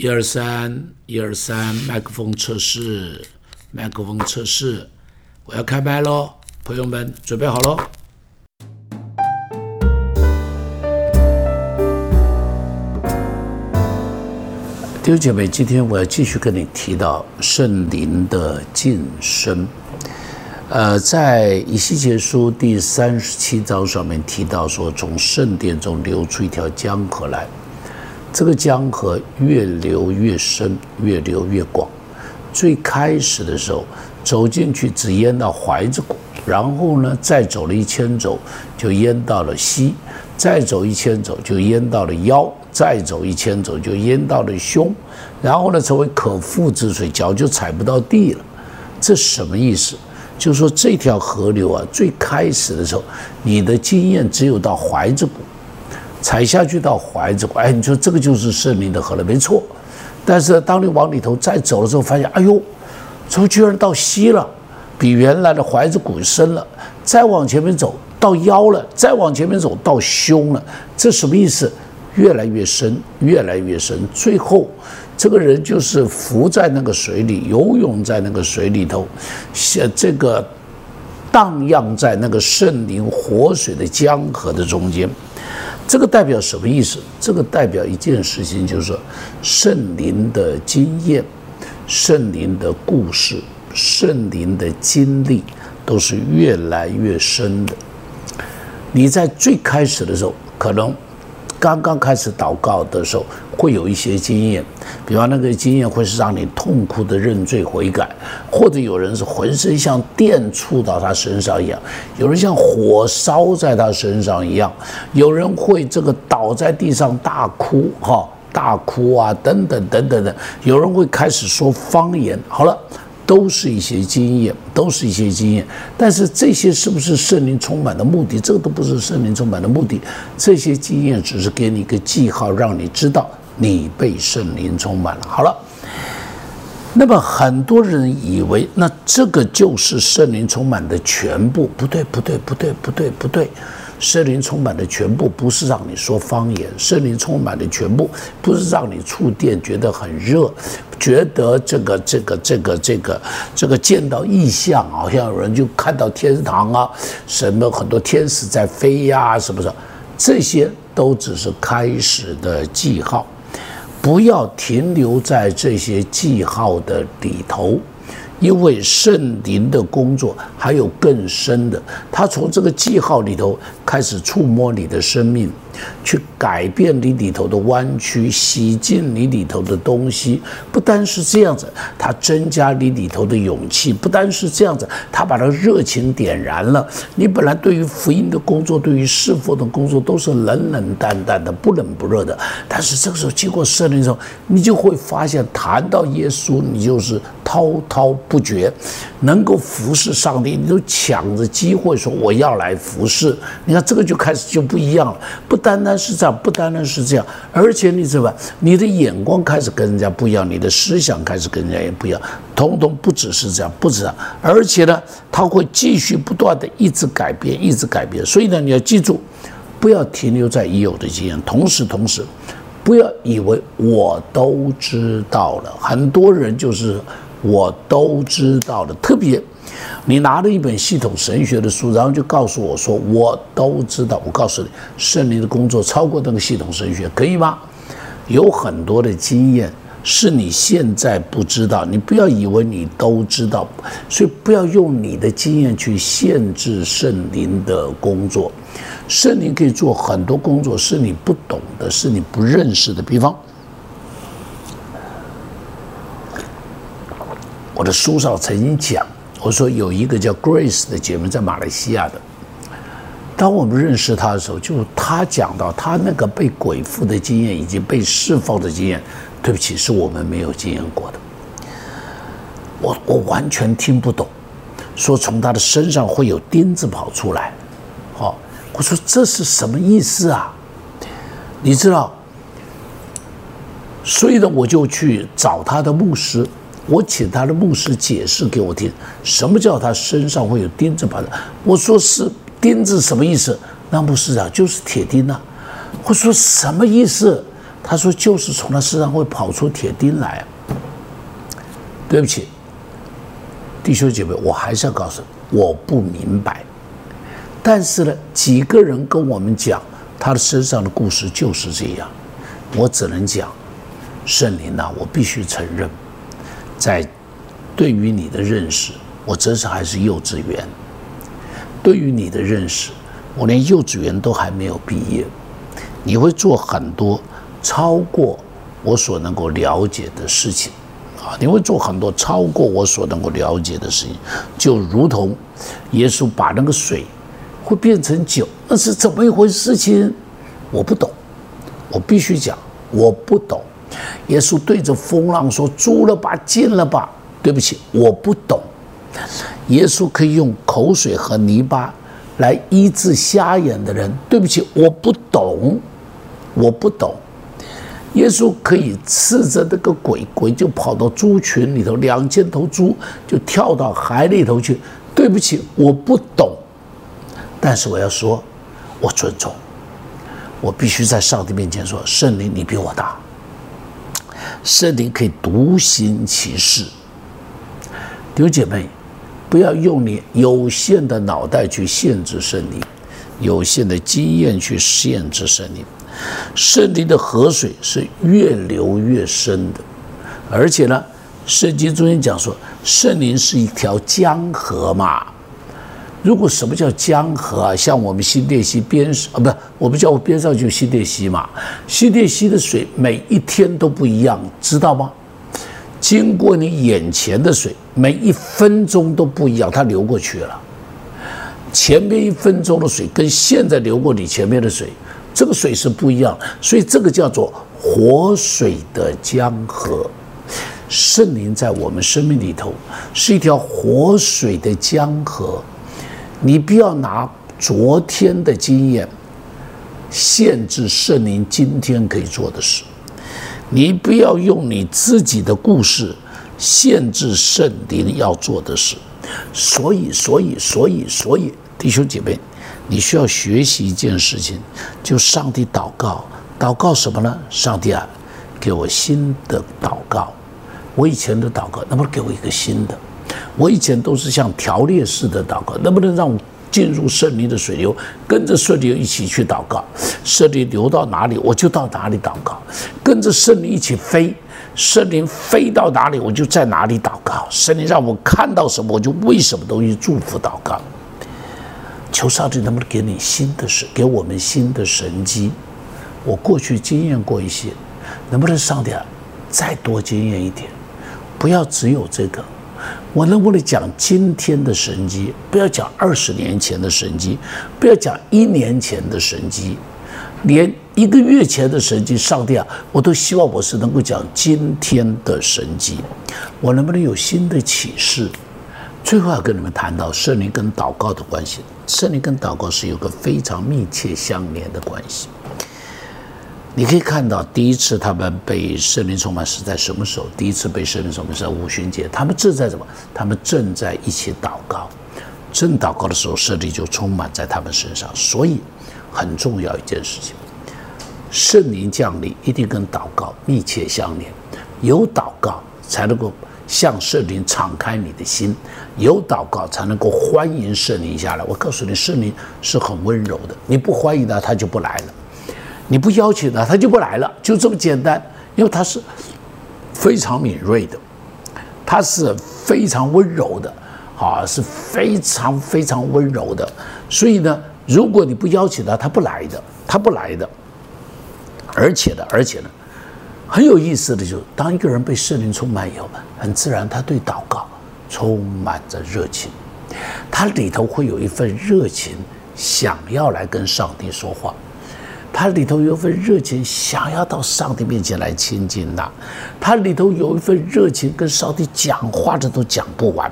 一二三，一二三，麦克风测试，麦克风测试，我要开麦喽，朋友们准备好喽。弟兄姐妹，今天我要继续跟你提到圣灵的晋升。呃，在以西结书第三十七章上面提到说，从圣殿中流出一条江河来，这个江河越流越深，越流越广。最开始的时候，走进去只淹到怀子骨，然后呢，再走了一千走，就淹到了膝，再走一千走，就淹到了腰。再走一千走就淹到了胸，然后呢成为可复之水，脚就踩不到地了。这什么意思？就是说这条河流啊，最开始的时候，你的经验只有到怀子骨，踩下去到怀子骨，哎，你说这个就是圣灵的河了，没错。但是当你往里头再走的时候，发现，哎呦，怎么居然到膝了，比原来的怀子骨深了。再往前面走到腰了，再往前面走到胸了，这什么意思？越来越深，越来越深，最后这个人就是浮在那个水里，游泳在那个水里头，像这个荡漾在那个圣灵活水的江河的中间。这个代表什么意思？这个代表一件事情，就是说圣灵的经验、圣灵的故事、圣灵的经历都是越来越深的。你在最开始的时候，可能。刚刚开始祷告的时候，会有一些经验，比方那个经验会是让你痛苦的认罪悔改，或者有人是浑身像电触到他身上一样，有人像火烧在他身上一样，有人会这个倒在地上大哭哈，大哭啊等等等等的，有人会开始说方言。好了。都是一些经验，都是一些经验，但是这些是不是圣灵充满的目的？这个都不是圣灵充满的目的。这些经验只是给你一个记号，让你知道你被圣灵充满了。好了，那么很多人以为那这个就是圣灵充满的全部，不对，不对，不对，不对，不对。圣灵充满的全部不是让你说方言，圣灵充满的全部不是让你触电觉得很热，觉得这个这个这个这个这个见到异象，好像有人就看到天堂啊，什么很多天使在飞呀，是不是？这些都只是开始的记号，不要停留在这些记号的里头。因为圣灵的工作还有更深的，他从这个记号里头开始触摸你的生命。去改变你里头的弯曲，洗净你里头的东西，不单是这样子，他增加你里头的勇气；不单是这样子，他把那热情点燃了。你本来对于福音的工作，对于侍奉的工作，都是冷冷淡淡的，不冷不热的。但是这个时候经过圣灵之后，你就会发现，谈到耶稣，你就是滔滔不绝，能够服侍上帝，你都抢着机会说我要来服侍。你看这个就开始就不一样了，不。单单是这样，不单单是这样，而且你知道吧？你的眼光开始跟人家不一样，你的思想开始跟人家也不一样，通通不只是这样，不止啊！而且呢，他会继续不断的一直改变，一直改变。所以呢，你要记住，不要停留在已有的经验。同时，同时，不要以为我都知道了。很多人就是我都知道的，特别。你拿了一本系统神学的书，然后就告诉我说：“我都知道。”我告诉你，圣灵的工作超过那个系统神学，可以吗？有很多的经验是你现在不知道，你不要以为你都知道，所以不要用你的经验去限制圣灵的工作。圣灵可以做很多工作，是你不懂的，是你不认识的。比方，我的书上曾经讲。我说有一个叫 Grace 的姐妹在马来西亚的，当我们认识她的时候，就她讲到她那个被鬼附的经验以及被释放的经验，对不起，是我们没有经验过的。我我完全听不懂，说从她的身上会有钉子跑出来，好，我说这是什么意思啊？你知道，所以呢，我就去找他的牧师。我请他的牧师解释给我听，什么叫他身上会有钉子跑的？我说是钉子什么意思？那牧师啊，就是铁钉呐。我说什么意思？他说就是从他身上会跑出铁钉来。对不起，弟兄姐妹，我还是要告诉，我不明白。但是呢，几个人跟我们讲他的身上的故事就是这样，我只能讲，圣灵呐，我必须承认，在对于你的认识，我真是还是幼稚园。对于你的认识，我连幼稚园都还没有毕业。你会做很多超过我所能够了解的事情，啊，你会做很多超过我所能够了解的事情，就如同耶稣把那个水会变成酒，那是怎么一回事情？我不懂，我必须讲，我不懂。耶稣对着风浪说：“住了吧，进了吧。”对不起，我不懂。耶稣可以用口水和泥巴来医治瞎眼的人。对不起，我不懂，我不懂。耶稣可以斥着那个鬼，鬼就跑到猪群里头，两千头猪就跳到海里头去。对不起，我不懂。但是我要说，我尊重。我必须在上帝面前说：圣灵，你比我大。圣灵可以独行其事。弟兄姐妹。不要用你有限的脑袋去限制圣灵，有限的经验去限制圣灵。圣灵的河水是越流越深的，而且呢，圣经中间讲说，圣灵是一条江河嘛。如果什么叫江河啊？像我们新店溪边上啊，不是我们叫边上就新店溪嘛。新店溪的水每一天都不一样，知道吗？经过你眼前的水，每一分钟都不一样，它流过去了。前面一分钟的水跟现在流过你前面的水，这个水是不一样，所以这个叫做活水的江河。圣灵在我们生命里头是一条活水的江河，你不要拿昨天的经验限制圣灵今天可以做的事。你不要用你自己的故事限制圣灵要做的事，所以，所以，所以，所以，弟兄姐妹，你需要学习一件事情，就上帝祷告，祷告什么呢？上帝啊，给我新的祷告，我以前的祷告能不能给我一个新的？我以前都是像条列式的祷告，能不能让我？进入圣灵的水流，跟着圣灵一起去祷告，圣灵流到哪里，我就到哪里祷告；跟着圣灵一起飞，圣灵飞到哪里，我就在哪里祷告。圣灵让我看到什么，我就为什么东西祝福祷告。求上帝能不能给你新的神，给我们新的神机？我过去经验过一些，能不能上帝再多经验一点？不要只有这个。我能不能讲今天的神迹？不要讲二十年前的神迹，不要讲一年前的神迹，连一个月前的神迹，上帝啊，我都希望我是能够讲今天的神迹。我能不能有新的启示？最后要跟你们谈到圣灵跟祷告的关系。圣灵跟祷告是有个非常密切相连的关系。你可以看到，第一次他们被圣灵充满是在什么时候？第一次被圣灵充满是在五旬节，他们正在什么？他们正在一起祷告，正祷告的时候，圣灵就充满在他们身上。所以，很重要一件事情，圣灵降临一定跟祷告密切相连。有祷告才能够向圣灵敞开你的心，有祷告才能够欢迎圣灵下来。我告诉你，圣灵是很温柔的，你不欢迎他，他就不来了。你不邀请他，他就不来了，就这么简单。因为他是非常敏锐的，他是非常温柔的，啊，是非常非常温柔的。所以呢，如果你不邀请他，他不来的，他不来的。而且呢，而且呢，很有意思的就是，当一个人被圣灵充满以后，很自然他对祷告充满着热情，他里头会有一份热情，想要来跟上帝说话。他里头有一份热情，想要到上帝面前来亲近他；他里头有一份热情，跟上帝讲话的都讲不完，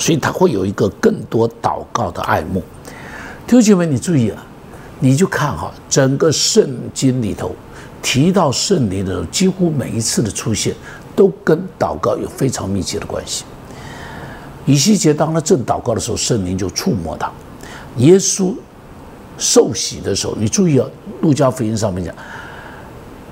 所以他会有一个更多祷告的爱慕。弟兄姐妹，你注意啊，你就看哈，整个圣经里头提到圣灵的时候，几乎每一次的出现都跟祷告有非常密切的关系。以西结当他正祷告的时候，圣灵就触摸他；耶稣。受洗的时候，你注意啊，《路加福音》上面讲，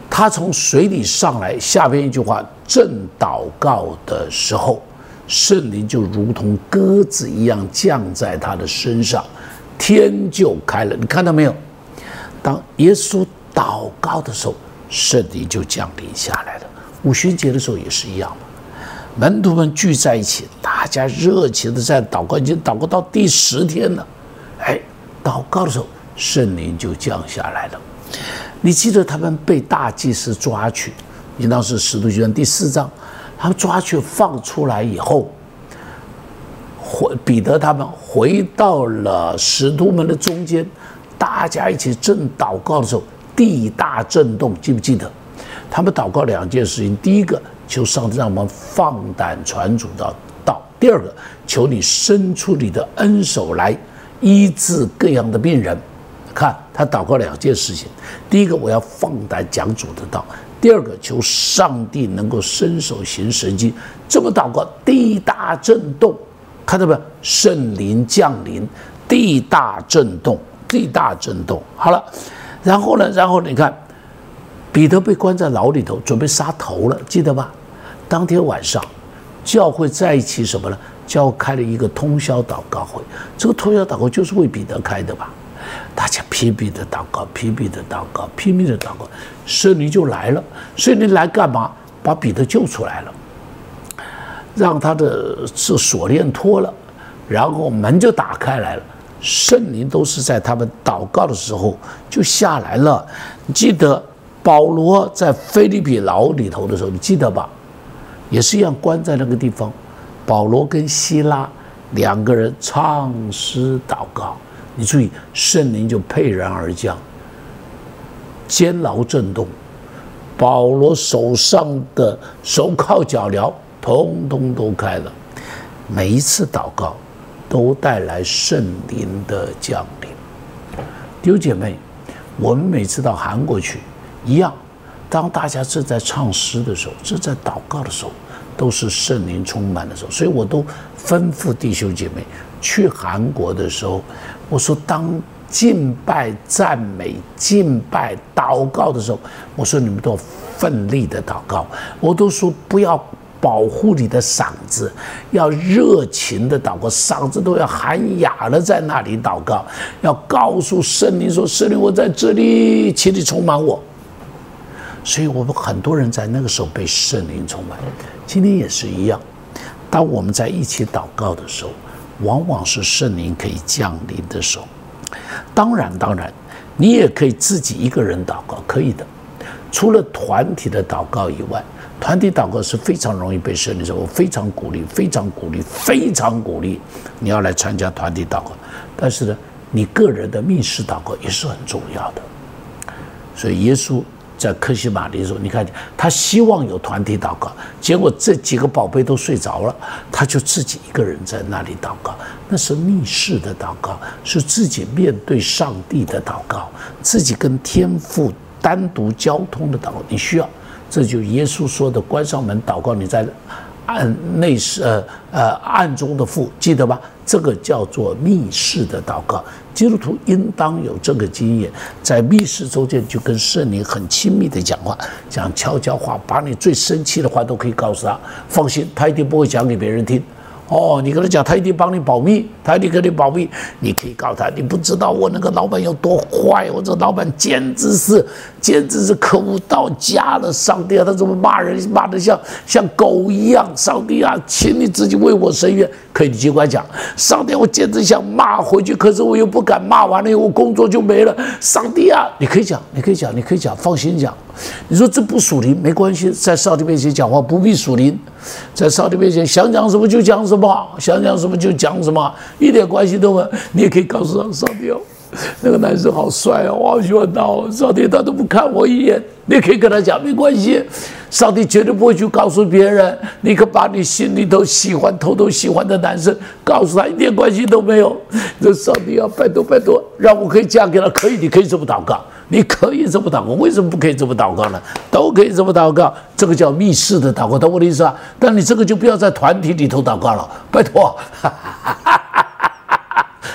他从水里上来，下边一句话，正祷告的时候，圣灵就如同鸽子一样降在他的身上，天就开了。你看到没有？当耶稣祷告的时候，圣灵就降临下来了。五旬节的时候也是一样门徒们聚在一起，大家热情的在祷告，已经祷告到第十天了。哎，祷告的时候，圣灵就降下来了。你记得他们被大祭司抓去？应当是使徒行传第四章，他们抓去放出来以后，回彼得他们回到了使徒们的中间，大家一起正祷告的时候，地大震动，记不记得？他们祷告两件事情：第一个。求上帝让我们放胆传主的道。第二个，求你伸出你的恩手来医治各样的病人。看他祷告两件事情：第一个，我要放胆讲主的道；第二个，求上帝能够伸手行神迹。这么祷告，地大震动，看到没有？圣灵降临，地大震动，地大震动。好了，然后呢？然后你看。彼得被关在牢里头，准备杀头了，记得吧？当天晚上，教会在一起什么呢？教开了一个通宵祷告会。这个通宵祷告就是为彼得开的吧？大家拼命的祷告，拼命的祷告，拼命的祷告，圣灵就来了。圣灵来干嘛？把彼得救出来了，让他的这锁链脱了，然后门就打开来了。圣灵都是在他们祷告的时候就下来了。记得。保罗在菲律宾牢里头的时候，你记得吧？也是一样关在那个地方。保罗跟希拉两个人唱诗祷告，你注意，圣灵就沛然而降，监牢震动，保罗手上的手铐脚镣通通都开了。每一次祷告都带来圣灵的降临。弟兄姐妹，我们每次到韩国去。一样，当大家正在唱诗的时候，正在祷告的时候，都是圣灵充满的时候。所以我都吩咐弟兄姐妹去韩国的时候，我说当敬拜、赞美、敬拜、祷告的时候，我说你们都奋力的祷告。我都说不要保护你的嗓子，要热情的祷告，嗓子都要喊哑了，在那里祷告，要告诉圣灵说：“圣灵，我在这里，请你充满我。”所以我们很多人在那个时候被圣灵充满，今天也是一样。当我们在一起祷告的时候，往往是圣灵可以降临的时候。当然，当然，你也可以自己一个人祷告，可以的。除了团体的祷告以外，团体祷告是非常容易被圣灵说，我非常鼓励，非常鼓励，非常鼓励你要来参加团体祷告。但是呢，你个人的密室祷告也是很重要的。所以耶稣。在科西玛的时候，你看他希望有团体祷告，结果这几个宝贝都睡着了，他就自己一个人在那里祷告。那是密室的祷告，是自己面对上帝的祷告，自己跟天父单独交通的祷告。你需要，这就耶稣说的：“关上门祷告，你在暗内室，呃呃暗中的父，记得吧？”这个叫做密室的祷告。基督徒应当有这个经验，在密室中间就跟圣灵很亲密的讲话，讲悄悄话，把你最生气的话都可以告诉他。放心，他一定不会讲给别人听。哦，你跟他讲，他一定帮你保密，他一定给你保密。你可以告他，你不知道我那个老板有多坏，我这老板简直是，简直是可恶到家了。上帝啊，他怎么骂人，骂得像像狗一样？上帝啊，请你自己为我伸冤。可以，你尽管讲。上帝，我简直想骂回去，可是我又不敢骂，完了以后我工作就没了。上帝啊，你可以讲，你可以讲，你可以讲，放心讲。你说这不属灵没关系，在上帝面前讲话不必属灵，在上帝面前想讲什么就讲什么，想讲什么就讲什么，一点关系都没有。你也可以告诉上上帝哦，那个男生好帅哦，我好喜欢他哦。上帝他都不看我一眼，你可以跟他讲没关系，上帝绝对不会去告诉别人。你可把你心里头喜欢、偷偷喜欢的男生告诉他，一点关系都没有。这上帝啊，拜托拜托，让我可以嫁给他，可以，你可以这么祷告。你可以这么祷告，为什么不可以这么祷告呢？都可以这么祷告，这个叫密室的祷告，懂我的意思啊？但你这个就不要在团体里头祷告了，拜托。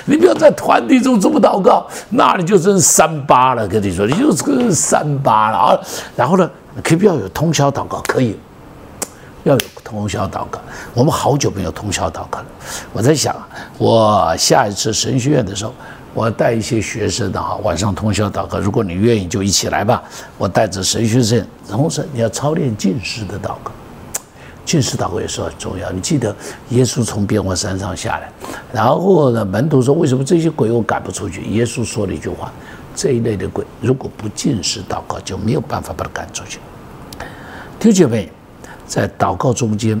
你不要在团体中这么祷告，那你就真三八了。跟你说，你就是个三八了啊。然后呢，可以不要有通宵祷告，可以要有通宵祷告。我们好久没有通宵祷告了。我在想，我下一次神学院的时候。我带一些学生的哈，晚上通宵祷告。如果你愿意，就一起来吧。我带着神学生，同时你要操练进食的祷告。近视祷告也是很重要。你记得耶稣从变化山上下来，然后呢，门徒说：“为什么这些鬼我赶不出去？”耶稣说了一句话：“这一类的鬼，如果不进食祷告，就没有办法把它赶出去。”弟兄姐妹，在祷告中间，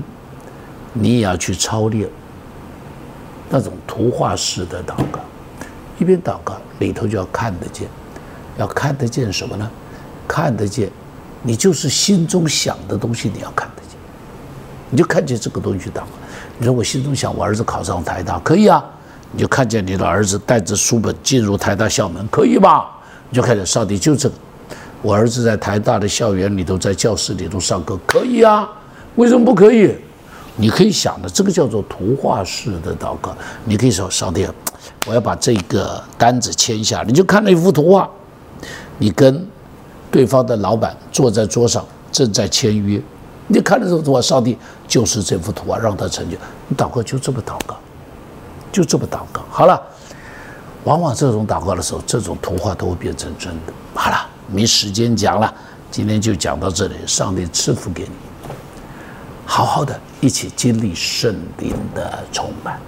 你也要去操练那种图画式的祷告。一边祷告，里头就要看得见，要看得见什么呢？看得见，你就是心中想的东西，你要看得见，你就看见这个东西去祷告。你说我心中想我儿子考上台大，可以啊，你就看见你的儿子带着书本进入台大校门，可以吧？你就看见上帝就这个，我儿子在台大的校园里头，在教室里头上课，可以啊？为什么不可以？你可以想的，这个叫做图画式的祷告。你可以说上帝。我要把这个单子签下，你就看那一幅图画，你跟对方的老板坐在桌上正在签约，你看这幅图画，上帝就是这幅图画，让他成就。祷告就这么祷告，就这么祷告。好了，往往这种祷告的时候，这种图画都会变成真的。好了，没时间讲了，今天就讲到这里。上帝赐福给你，好好的一起经历圣灵的充满。